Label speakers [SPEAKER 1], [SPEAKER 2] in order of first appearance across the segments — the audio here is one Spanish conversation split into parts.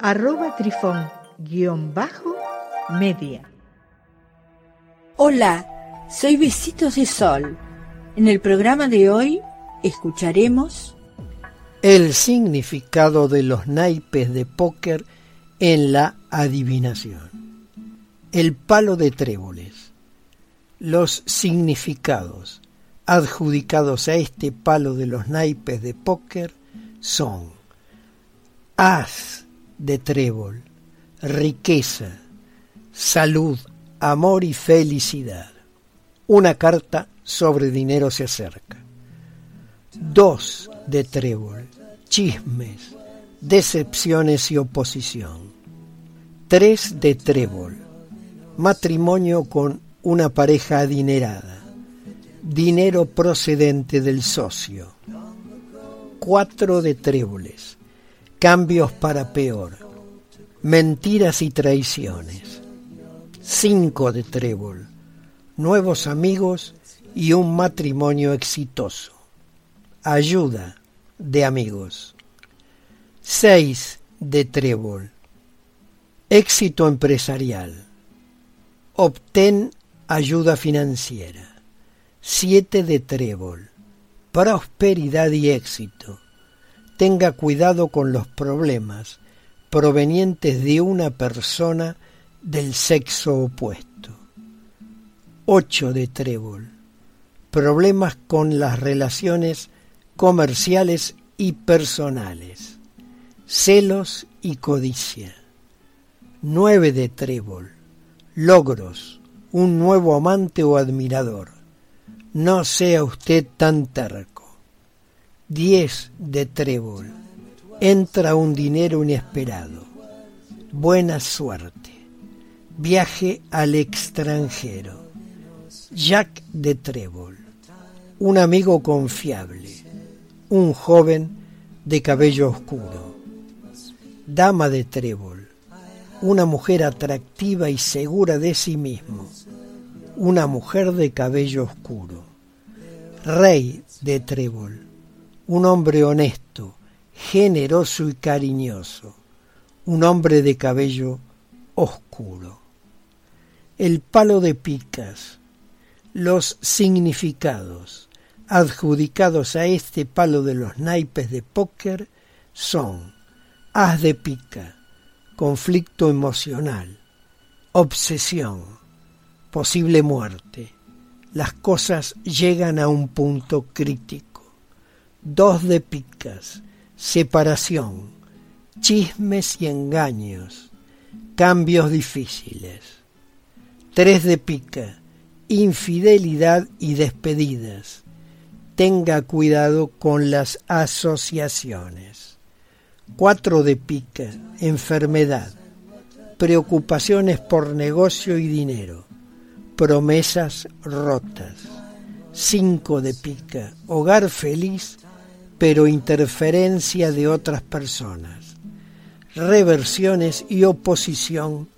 [SPEAKER 1] arroba trifón guion bajo media.
[SPEAKER 2] Hola, soy Besitos de Sol. En el programa de hoy escucharemos
[SPEAKER 3] el significado de los naipes de póker en la adivinación. El palo de tréboles. Los significados adjudicados a este palo de los naipes de póker son as de trébol, riqueza, salud, amor y felicidad. Una carta sobre dinero se acerca. Dos de trébol, chismes, decepciones y oposición. Tres de trébol, matrimonio con una pareja adinerada, dinero procedente del socio. Cuatro de tréboles, cambios para peor, mentiras y traiciones, cinco de trébol, nuevos amigos y un matrimonio exitoso, ayuda de amigos, seis de trébol, éxito empresarial, obtén ayuda financiera, siete de trébol, prosperidad y éxito, tenga cuidado con los problemas provenientes de una persona del sexo opuesto. 8 de trébol. Problemas con las relaciones comerciales y personales. Celos y codicia. 9 de trébol. Logros. Un nuevo amante o admirador. No sea usted tan terco. 10 de trébol. Entra un dinero inesperado. Buena suerte. Viaje al extranjero. Jack de trébol. Un amigo confiable. Un joven de cabello oscuro. Dama de trébol. Una mujer atractiva y segura de sí mismo. Una mujer de cabello oscuro. Rey de trébol un hombre honesto, generoso y cariñoso, un hombre de cabello oscuro. El palo de picas, los significados adjudicados a este palo de los naipes de póker son haz de pica, conflicto emocional, obsesión, posible muerte. Las cosas llegan a un punto crítico dos de picas, separación, chismes y engaños, cambios difíciles. Tres de pica, infidelidad y despedidas. Tenga cuidado con las asociaciones. Cuatro de pica, enfermedad, preocupaciones por negocio y dinero, promesas rotas. Cinco de pica, hogar feliz pero interferencia de otras personas, reversiones y oposición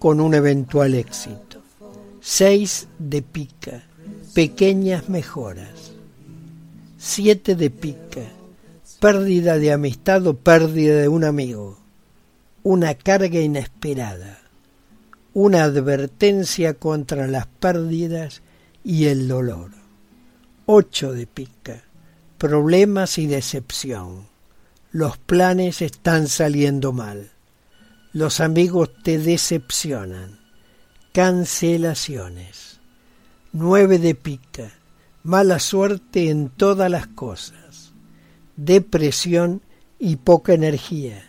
[SPEAKER 3] con un eventual éxito. Seis de pica, pequeñas mejoras. Siete de pica, pérdida de amistad o pérdida de un amigo. Una carga inesperada. Una advertencia contra las pérdidas y el dolor. Ocho de pica, problemas y decepción. Los planes están saliendo mal. Los amigos te decepcionan. Cancelaciones. Nueve de pica. Mala suerte en todas las cosas. Depresión y poca energía.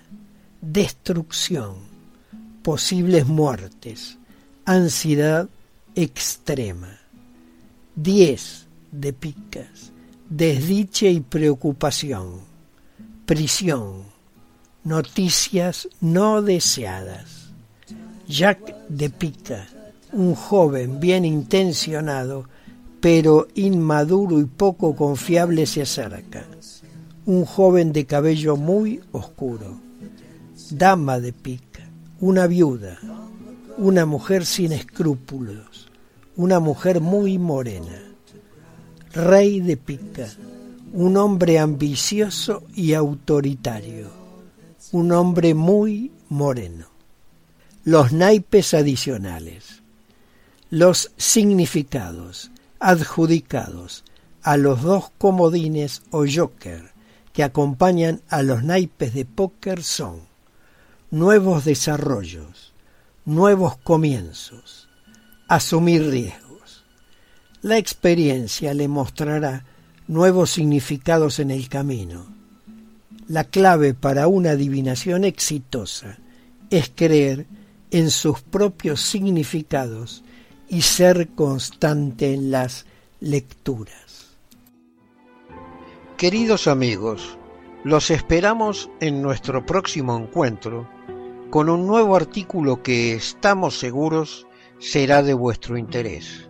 [SPEAKER 3] Destrucción. Posibles muertes. Ansiedad extrema. Diez de picas desdiche y preocupación, prisión, noticias no deseadas. Jack de Pica, un joven bien intencionado, pero inmaduro y poco confiable se acerca. Un joven de cabello muy oscuro. Dama de Pica, una viuda, una mujer sin escrúpulos, una mujer muy morena. Rey de Pica, un hombre ambicioso y autoritario, un hombre muy moreno. Los naipes adicionales. Los significados adjudicados a los dos comodines o joker que acompañan a los naipes de póker son nuevos desarrollos, nuevos comienzos, asumir riesgos. La experiencia le mostrará nuevos significados en el camino. La clave para una adivinación exitosa es creer en sus propios significados y ser constante en las lecturas.
[SPEAKER 4] Queridos amigos, los esperamos en nuestro próximo encuentro con un nuevo artículo que estamos seguros será de vuestro interés.